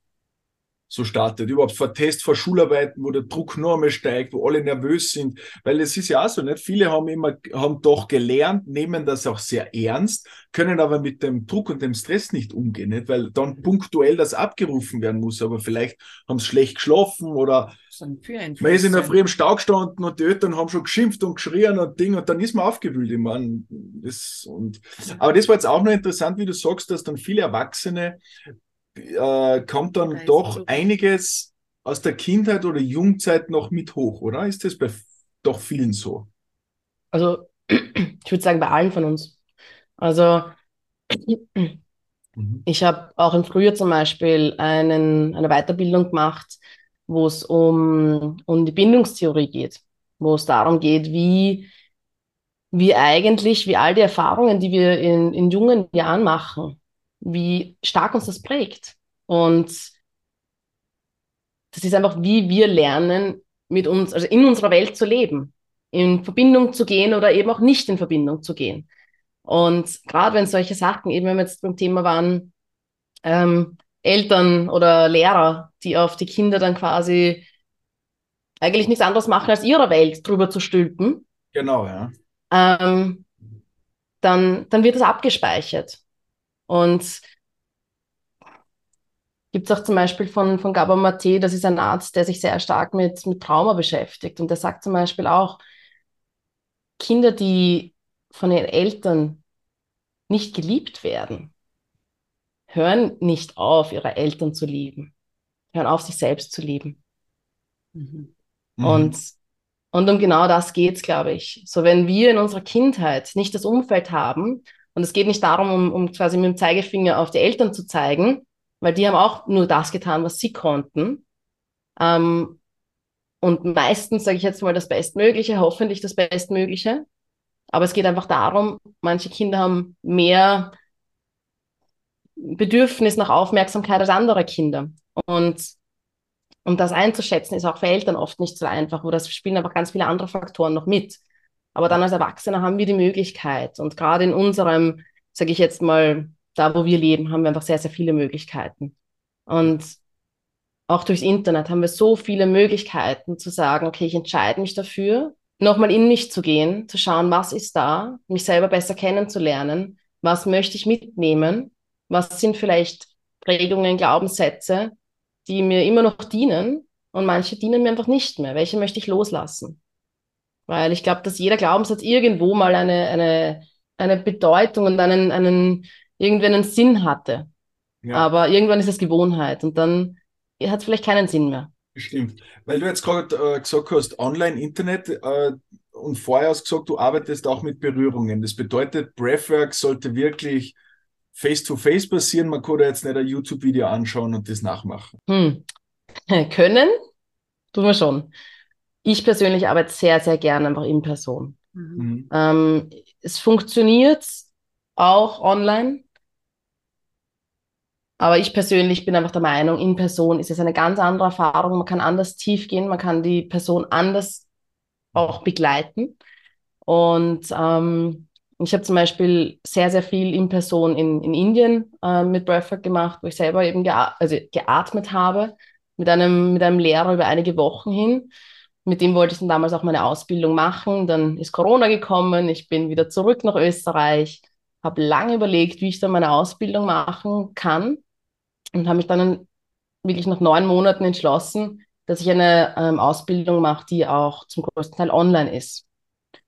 so startet. Überhaupt vor Test, vor Schularbeiten, wo der Druck noch einmal steigt, wo alle nervös sind. Weil es ist ja auch so, nicht? Viele haben immer, haben doch gelernt, nehmen das auch sehr ernst, können aber mit dem Druck und dem Stress nicht umgehen, nicht? Weil dann punktuell das abgerufen werden muss. Aber vielleicht haben sie schlecht geschlafen oder man ist in der Früh im Stau gestanden und die Eltern haben schon geschimpft und geschrien und Ding und dann ist man aufgewühlt. Ich mein, das, und, aber das war jetzt auch noch interessant, wie du sagst, dass dann viele Erwachsene äh, kommt dann Da doch so- einiges aus der Kindheit oder Jugendzeit noch mit hoch, oder? Ist das bei doch vielen so? Also, ich würde sagen, bei allen von uns. Also, Mhm. ich habe auch im Frühjahr zum Beispiel einen, eine Weiterbildung gemacht, wo es um, um die Bindungstheorie geht, wo es darum geht, wie wie eigentlich, wie all die Erfahrungen, die wir in, in jungen Jahren machen, wie stark uns das prägt. Und das ist einfach, wie wir lernen, mit uns, also in unserer Welt zu leben, in Verbindung zu gehen oder eben auch nicht in Verbindung zu gehen. Und gerade wenn solche Sachen, eben wenn wir jetzt beim Thema waren, ähm, Eltern oder Lehrer, die auf die Kinder dann quasi eigentlich nichts anderes machen, als ihrer Welt drüber zu stülpen, Genau, ja. ähm, dann, dann wird das abgespeichert. Und gibt es auch zum Beispiel von, von Gabor Mate, das ist ein Arzt, der sich sehr stark mit, mit Trauma beschäftigt. Und der sagt zum Beispiel auch, Kinder, die von ihren Eltern nicht geliebt werden, hören nicht auf, ihre Eltern zu lieben, hören auf, sich selbst zu lieben. Mhm. Und, und um genau das geht's, glaube ich. So, wenn wir in unserer Kindheit nicht das Umfeld haben, und es geht nicht darum, um, um quasi mit dem Zeigefinger auf die Eltern zu zeigen, weil die haben auch nur das getan, was sie konnten. Ähm, und meistens sage ich jetzt mal das Bestmögliche, hoffentlich das Bestmögliche. Aber es geht einfach darum, manche Kinder haben mehr Bedürfnis nach Aufmerksamkeit als andere Kinder. Und um das einzuschätzen, ist auch für Eltern oft nicht so einfach, wo das spielen einfach ganz viele andere Faktoren noch mit. Aber dann als Erwachsene haben wir die Möglichkeit. Und gerade in unserem, sage ich jetzt mal, da wo wir leben, haben wir einfach sehr, sehr viele Möglichkeiten. Und auch durchs Internet haben wir so viele Möglichkeiten zu sagen, okay, ich entscheide mich dafür, nochmal in mich zu gehen, zu schauen, was ist da, mich selber besser kennenzulernen, was möchte ich mitnehmen, was sind vielleicht Prägungen, Glaubenssätze, die mir immer noch dienen und manche dienen mir einfach nicht mehr. Welche möchte ich loslassen? Weil ich glaube, dass jeder Glaubenssatz irgendwo mal eine, eine, eine Bedeutung und einen, einen, irgendwie einen Sinn hatte. Ja. Aber irgendwann ist es Gewohnheit und dann hat es vielleicht keinen Sinn mehr. Stimmt. Weil du jetzt gerade äh, gesagt hast, Online-Internet äh, und vorher hast gesagt, du arbeitest auch mit Berührungen. Das bedeutet, Breathwork sollte wirklich face-to-face passieren. Man kann da jetzt nicht ein YouTube-Video anschauen und das nachmachen. Hm. Können, tun wir schon. Ich persönlich arbeite sehr, sehr gerne einfach in Person. Mhm. Ähm, es funktioniert auch online. Aber ich persönlich bin einfach der Meinung, in Person ist es eine ganz andere Erfahrung. Man kann anders tief gehen, man kann die Person anders auch begleiten. Und ähm, ich habe zum Beispiel sehr, sehr viel in Person in, in Indien äh, mit Breathwork gemacht, wo ich selber eben gea also geatmet habe, mit einem, mit einem Lehrer über einige Wochen hin. Mit dem wollte ich dann damals auch meine Ausbildung machen. Dann ist Corona gekommen, ich bin wieder zurück nach Österreich, habe lange überlegt, wie ich dann meine Ausbildung machen kann und habe mich dann wirklich nach neun Monaten entschlossen, dass ich eine ähm, Ausbildung mache, die auch zum größten Teil online ist.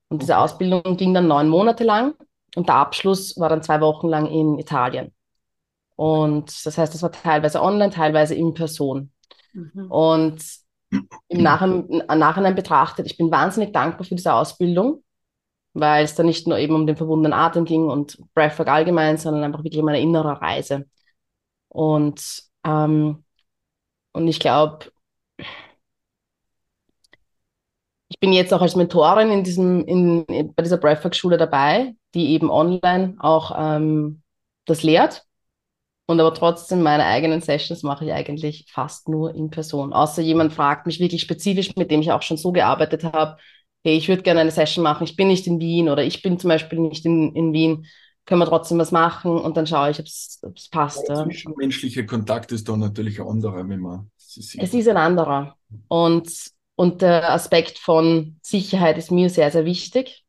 Und diese Ausbildung ging dann neun Monate lang und der Abschluss war dann zwei Wochen lang in Italien. Und das heißt, das war teilweise online, teilweise in Person. Mhm. Und im Nachhinein, Nachhinein betrachtet, ich bin wahnsinnig dankbar für diese Ausbildung, weil es da nicht nur eben um den verbundenen Atem ging und Breathwork allgemein, sondern einfach wirklich meine innere Reise. Und, ähm, und ich glaube, ich bin jetzt auch als Mentorin in diesem, in, in bei dieser Breathwork-Schule dabei, die eben online auch ähm, das lehrt. Und aber trotzdem meine eigenen Sessions mache ich eigentlich fast nur in Person. Außer jemand fragt mich wirklich spezifisch, mit dem ich auch schon so gearbeitet habe, hey, ich würde gerne eine Session machen, ich bin nicht in Wien oder ich bin zum Beispiel nicht in, in Wien können wir trotzdem was machen und dann schaue ich, ob es passt. Der zwischenmenschliche Kontakt ist da natürlich ein anderer, wenn man es ist ein anderer. Und, und der Aspekt von Sicherheit ist mir sehr, sehr wichtig.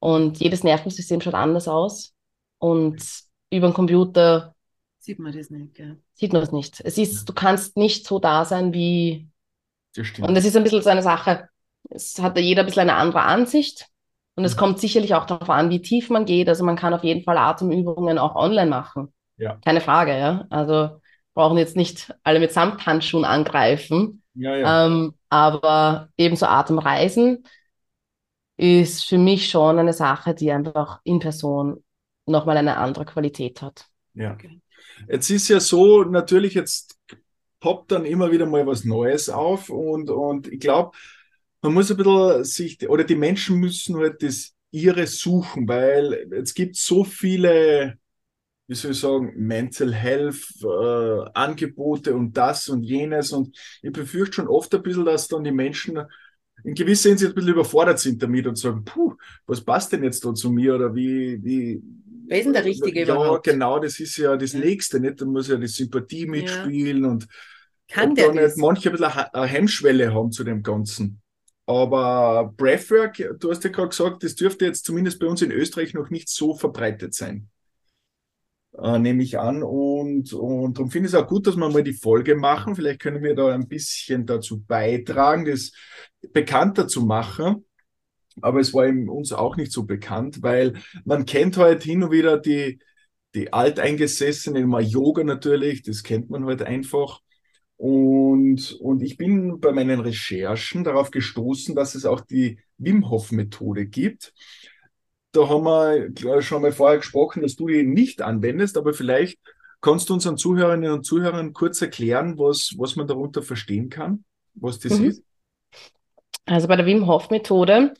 Und jedes Nervensystem schaut anders aus. Und über den Computer sieht man das nicht, gell? Sieht man es nicht. Es ist, ja. du kannst nicht so da sein wie. Das stimmt. Und es ist ein bisschen so eine Sache. Es hat jeder ein bisschen eine andere Ansicht. Und es mhm. kommt sicherlich auch darauf an, wie tief man geht. Also man kann auf jeden Fall Atemübungen auch online machen. Ja. Keine Frage, ja. Also brauchen jetzt nicht alle mit Samthandschuhen angreifen. Ja, ja. Ähm, aber ebenso Atemreisen ist für mich schon eine Sache, die einfach in Person nochmal eine andere Qualität hat. Ja. Jetzt ist ja so, natürlich, jetzt poppt dann immer wieder mal was Neues auf und, und ich glaube, man muss ein bisschen sich, oder die Menschen müssen halt das ihre suchen, weil es gibt so viele, wie soll ich sagen, Mental Health äh, Angebote und das und jenes und ich befürchte schon oft ein bisschen, dass dann die Menschen in gewisser Hinsicht ein bisschen überfordert sind damit und sagen, puh, was passt denn jetzt da zu mir oder wie, wie, Wer ist denn der Richtige ja, überhaupt? genau, das ist ja das ja. Nächste, nicht? Da muss ja die Sympathie mitspielen ja. und kann der nicht manche ein bisschen eine Hemmschwelle haben zu dem Ganzen. Aber Breathwork, du hast ja gerade gesagt, das dürfte jetzt zumindest bei uns in Österreich noch nicht so verbreitet sein. Äh, nehme ich an. Und, und darum finde ich es auch gut, dass wir mal die Folge machen. Vielleicht können wir da ein bisschen dazu beitragen, das bekannter zu machen. Aber es war eben uns auch nicht so bekannt, weil man kennt halt hin und wieder die, die Alteingesessenen, immer Yoga natürlich, das kennt man halt einfach. Und, und ich bin bei meinen Recherchen darauf gestoßen, dass es auch die Wim Hof Methode gibt. Da haben wir schon mal vorher gesprochen, dass du die nicht anwendest, aber vielleicht kannst du unseren Zuhörerinnen und Zuhörern kurz erklären, was, was man darunter verstehen kann, was das mhm. ist. Also bei der Wim Hof Methode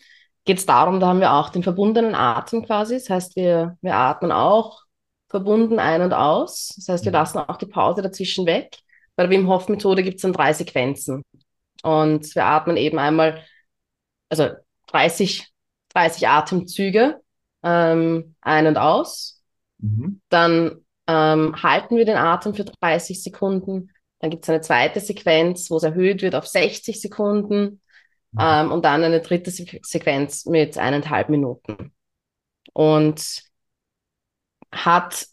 geht es darum, da haben wir auch den verbundenen Atem quasi. Das heißt, wir, wir atmen auch verbunden ein und aus. Das heißt, wir mhm. lassen auch die Pause dazwischen weg. Bei der Wim Hof Methode gibt es dann drei Sequenzen. Und wir atmen eben einmal, also 30, 30 Atemzüge ähm, ein und aus. Mhm. Dann ähm, halten wir den Atem für 30 Sekunden. Dann gibt es eine zweite Sequenz, wo es erhöht wird auf 60 Sekunden. Mhm. Ähm, und dann eine dritte Se Sequenz mit eineinhalb Minuten. Und hat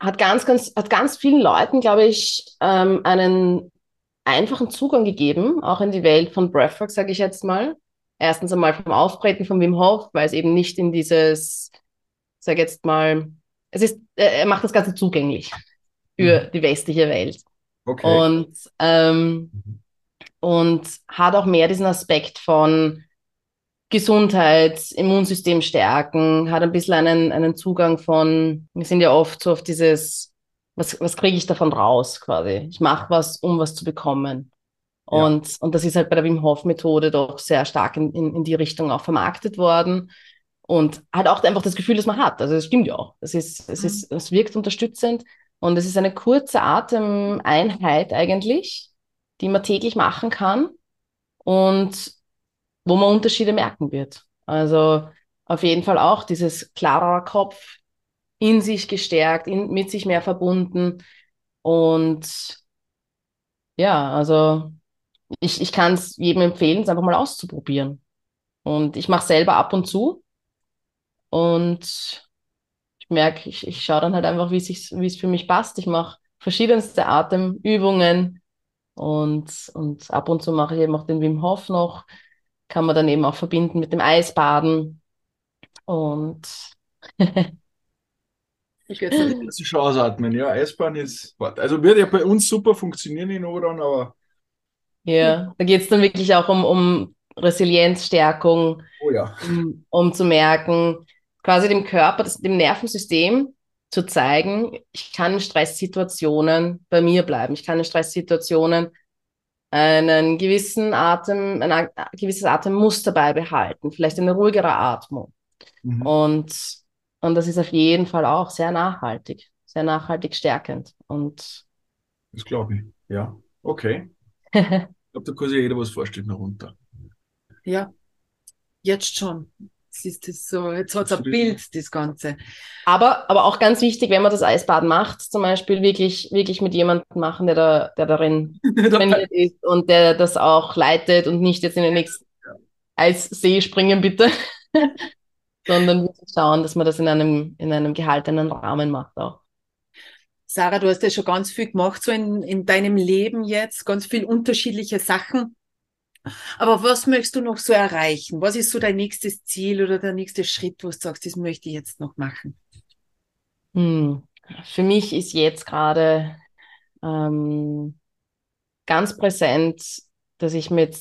hat ganz, ganz, hat ganz vielen Leuten, glaube ich, ähm, einen einfachen Zugang gegeben, auch in die Welt von Breathwork, sage ich jetzt mal. Erstens einmal vom Auftreten von Wim Hof, weil es eben nicht in dieses, sage jetzt mal, es ist, äh, er macht das Ganze zugänglich für mhm. die westliche Welt. Okay. Und, ähm, und hat auch mehr diesen Aspekt von Gesundheit, Immunsystem stärken, hat ein bisschen einen, einen Zugang von, wir sind ja oft so auf dieses, was, was kriege ich davon raus quasi? Ich mache was, um was zu bekommen. Und, ja. und das ist halt bei der Wim Hof Methode doch sehr stark in, in, in die Richtung auch vermarktet worden. Und hat auch einfach das Gefühl, das man hat. Also es stimmt ja auch. Es ist, es ist, es wirkt unterstützend. Und es ist eine kurze Atemeinheit eigentlich, die man täglich machen kann und wo man Unterschiede merken wird. Also auf jeden Fall auch dieses klarer Kopf, in sich gestärkt, in, mit sich mehr verbunden. Und ja, also ich, ich kann es jedem empfehlen, es einfach mal auszuprobieren. Und ich mache selber ab und zu. Und ich merke, ich, ich schaue dann halt einfach, wie es für mich passt. Ich mache verschiedenste Atemübungen und, und ab und zu mache ich eben auch den Wim Hof noch. Kann man dann eben auch verbinden mit dem Eisbaden. Und ich jetzt nicht, dass ich schon ausatmen. Ja, Eisbaden ist, also wird ja bei uns super funktionieren in Oberon, aber ja, da geht es dann wirklich auch um, um Resilienzstärkung, oh ja. um, um zu merken, quasi dem Körper, das, dem Nervensystem zu zeigen, ich kann in Stresssituationen bei mir bleiben. Ich kann in Stresssituationen einen gewissen Atem, ein, gewisses Atemmuster beibehalten, vielleicht eine ruhigere Atmung. Mhm. Und, und das ist auf jeden Fall auch sehr nachhaltig, sehr nachhaltig stärkend. Und das glaube ich, ja. Okay. Ich glaube, da kann sich jeder was vorstellen darunter. Ja, jetzt schon. Es ist das so, jetzt hat es ein Bild, das Ganze. Aber, aber auch ganz wichtig, wenn man das Eisbad macht, zum Beispiel wirklich, wirklich mit jemandem machen, der, da, der darin trainiert ist und der das auch leitet und nicht jetzt in den nächsten Eissee springen, bitte. Sondern wirklich schauen, dass man das in einem, in einem gehaltenen Rahmen macht auch. Sarah, du hast ja schon ganz viel gemacht, so in, in deinem Leben jetzt, ganz viel unterschiedliche Sachen. Aber was möchtest du noch so erreichen? Was ist so dein nächstes Ziel oder der nächste Schritt, wo du sagst, das möchte ich jetzt noch machen? Hm. Für mich ist jetzt gerade ähm, ganz präsent, dass ich mit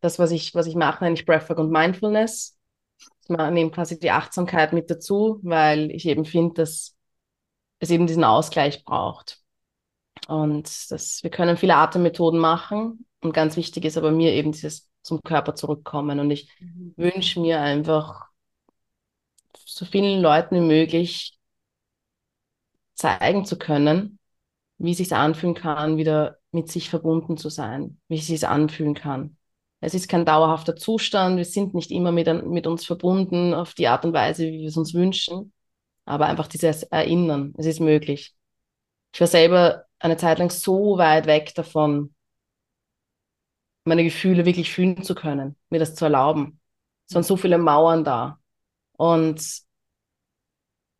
das, was ich, was ich mache, nenne ich Breathwork und Mindfulness. Ich nehme quasi die Achtsamkeit mit dazu, weil ich eben finde, dass es eben diesen Ausgleich braucht. Und das, wir können viele Atemmethoden machen. Und ganz wichtig ist aber mir eben dieses zum Körper zurückkommen. Und ich mhm. wünsche mir einfach so vielen Leuten wie möglich zeigen zu können, wie es sich anfühlen kann, wieder mit sich verbunden zu sein, wie es sich anfühlen kann. Es ist kein dauerhafter Zustand, wir sind nicht immer mit, mit uns verbunden auf die Art und Weise, wie wir es uns wünschen aber einfach dieses Erinnern, es ist möglich. Ich war selber eine Zeit lang so weit weg davon, meine Gefühle wirklich fühlen zu können, mir das zu erlauben. Es waren so viele Mauern da. Und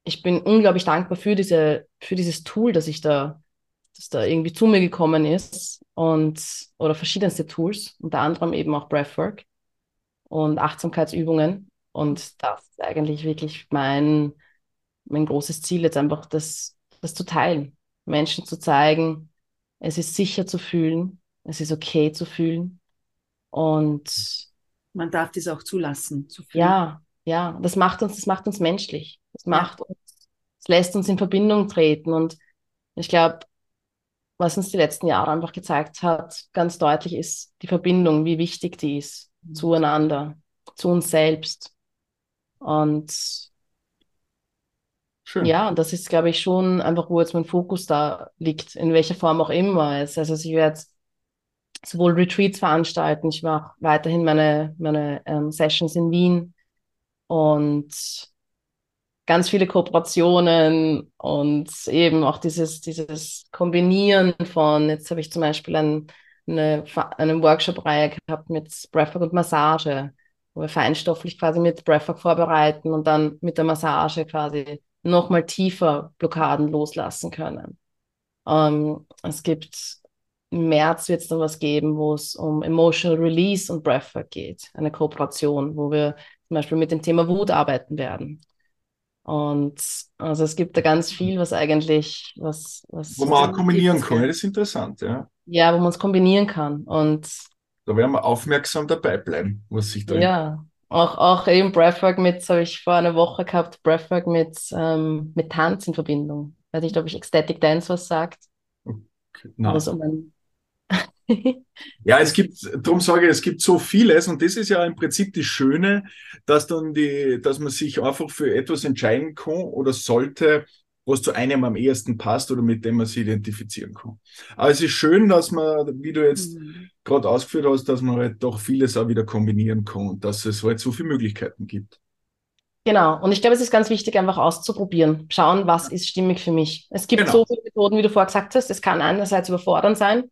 ich bin unglaublich dankbar für diese, für dieses Tool, dass ich da, dass da irgendwie zu mir gekommen ist und, oder verschiedenste Tools, unter anderem eben auch Breathwork und Achtsamkeitsübungen. Und das ist eigentlich wirklich mein, mein großes Ziel jetzt einfach, das, das zu teilen. Menschen zu zeigen, es ist sicher zu fühlen, es ist okay zu fühlen. Und man darf das auch zulassen. Zu. Ja, ja, das macht uns, das macht uns menschlich. Das macht ja. uns, es lässt uns in Verbindung treten. Und ich glaube, was uns die letzten Jahre einfach gezeigt hat, ganz deutlich ist die Verbindung, wie wichtig die ist mhm. zueinander, zu uns selbst. Und Schön. Ja, und das ist, glaube ich, schon einfach, wo jetzt mein Fokus da liegt, in welcher Form auch immer. Also ich werde sowohl Retreats veranstalten, ich mache weiterhin meine, meine ähm, Sessions in Wien und ganz viele Kooperationen und eben auch dieses, dieses Kombinieren von, jetzt habe ich zum Beispiel ein, eine, eine Workshop-Reihe gehabt mit Breathwork und Massage, wo wir feinstofflich quasi mit Breathwork vorbereiten und dann mit der Massage quasi nochmal tiefer Blockaden loslassen können. Ähm, es gibt im März wird es dann was geben, wo es um Emotional Release und Breathwork geht, eine Kooperation, wo wir zum Beispiel mit dem Thema Wut arbeiten werden. Und also es gibt da ganz viel, was eigentlich, was, was Wo man auch kombinieren kann, das ist interessant, ja. Ja, wo man es kombinieren kann. Und da werden wir aufmerksam dabei bleiben, was sich da. Ja, auch, auch eben Breathwork mit, habe ich vor einer Woche gehabt, Breathwork mit, ähm, mit Tanz in Verbindung. Weiß nicht, ob ich Ecstatic Dance was sagt. Okay. Nein. So ein... ja, es gibt, darum sage ich, es gibt so vieles und das ist ja im Prinzip die Schöne, dass dann die, dass man sich einfach für etwas entscheiden kann oder sollte, was zu einem am ehesten passt oder mit dem man sich identifizieren kann. Aber es ist schön, dass man, wie du jetzt mhm. gerade ausgeführt hast, dass man halt doch vieles auch wieder kombinieren kann und dass es halt so viele Möglichkeiten gibt. Genau. Und ich glaube, es ist ganz wichtig, einfach auszuprobieren. Schauen, was ist stimmig für mich. Es gibt genau. so viele Methoden, wie du vorher gesagt hast. Es kann einerseits überfordernd sein.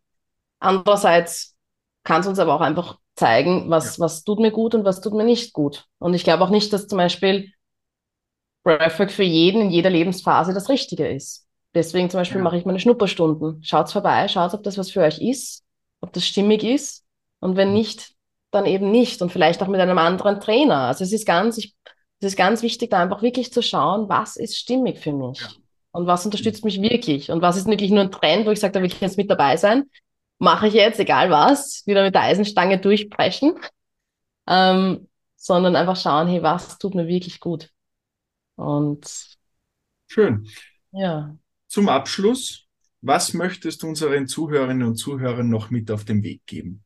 Andererseits kann es uns aber auch einfach zeigen, was, ja. was tut mir gut und was tut mir nicht gut. Und ich glaube auch nicht, dass zum Beispiel Breathwork für jeden in jeder Lebensphase das Richtige ist. Deswegen zum Beispiel ja. mache ich meine Schnupperstunden. Schaut vorbei, schaut, ob das was für euch ist, ob das stimmig ist. Und wenn nicht, dann eben nicht. Und vielleicht auch mit einem anderen Trainer. Also es ist ganz, ich, es ist ganz wichtig, da einfach wirklich zu schauen, was ist stimmig für mich. Ja. Und was unterstützt mich wirklich? Und was ist wirklich nur ein Trend, wo ich sage, da will ich jetzt mit dabei sein? Mache ich jetzt, egal was, wieder mit der Eisenstange durchbrechen. Ähm, sondern einfach schauen, hey, was tut mir wirklich gut? Und schön. Ja. Zum Abschluss, was möchtest du unseren Zuhörerinnen und Zuhörern noch mit auf den Weg geben?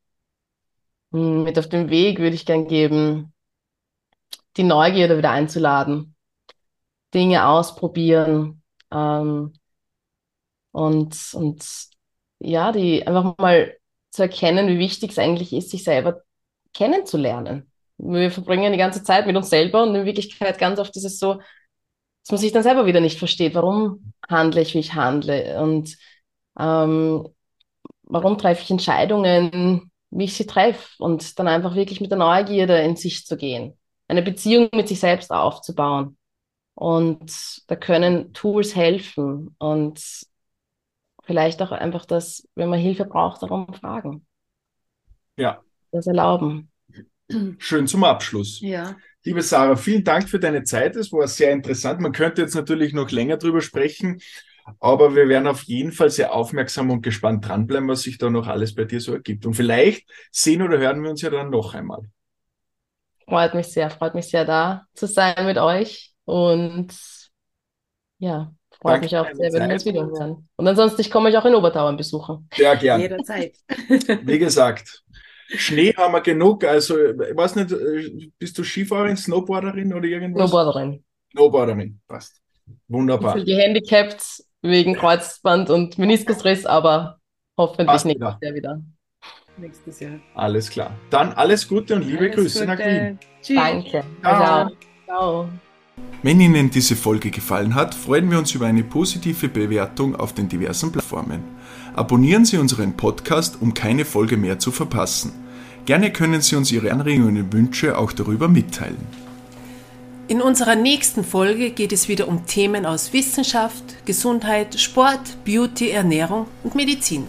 Hm, mit auf den Weg würde ich gern geben, die Neugierde wieder einzuladen, Dinge ausprobieren ähm, und, und ja, die einfach mal zu erkennen, wie wichtig es eigentlich ist, sich selber kennenzulernen. Wir verbringen die ganze Zeit mit uns selber und in Wirklichkeit ganz oft ist es so, dass man sich dann selber wieder nicht versteht, warum handle ich, wie ich handle und ähm, warum treffe ich Entscheidungen, wie ich sie treffe und dann einfach wirklich mit der Neugierde in sich zu gehen, eine Beziehung mit sich selbst aufzubauen. Und da können Tools helfen und vielleicht auch einfach das, wenn man Hilfe braucht, darum fragen. Ja. Das erlauben. Schön zum Abschluss. Ja. Liebe Sarah, vielen Dank für deine Zeit. Es war sehr interessant. Man könnte jetzt natürlich noch länger drüber sprechen, aber wir werden auf jeden Fall sehr aufmerksam und gespannt dranbleiben, was sich da noch alles bei dir so ergibt. Und vielleicht sehen oder hören wir uns ja dann noch einmal. Freut mich sehr, freut mich sehr da zu sein mit euch und ja, freut Danke mich auch sehr, wenn wir uns wieder hören. Und ansonsten, ich komme euch auch in Obertauern besuchen. Sehr gerne. Jederzeit. Wie gesagt, Schnee haben wir genug. Also, ich weiß nicht, äh, bist du Skifahrerin, Snowboarderin oder irgendwas? Snowboarderin. Snowboarderin, passt. Wunderbar. Ich bin gehandicapt wegen Kreuzband und Meniskusriss, aber hoffentlich passt nächstes wieder. Jahr wieder. Nächstes Jahr. Alles klar. Dann alles Gute und liebe alles Grüße Gute. nach Wien. Tschüss. Danke. Ciao. Ciao. Wenn Ihnen diese Folge gefallen hat, freuen wir uns über eine positive Bewertung auf den diversen Plattformen. Abonnieren Sie unseren Podcast, um keine Folge mehr zu verpassen. Gerne können Sie uns Ihre Anregungen und Wünsche auch darüber mitteilen. In unserer nächsten Folge geht es wieder um Themen aus Wissenschaft, Gesundheit, Sport, Beauty, Ernährung und Medizin.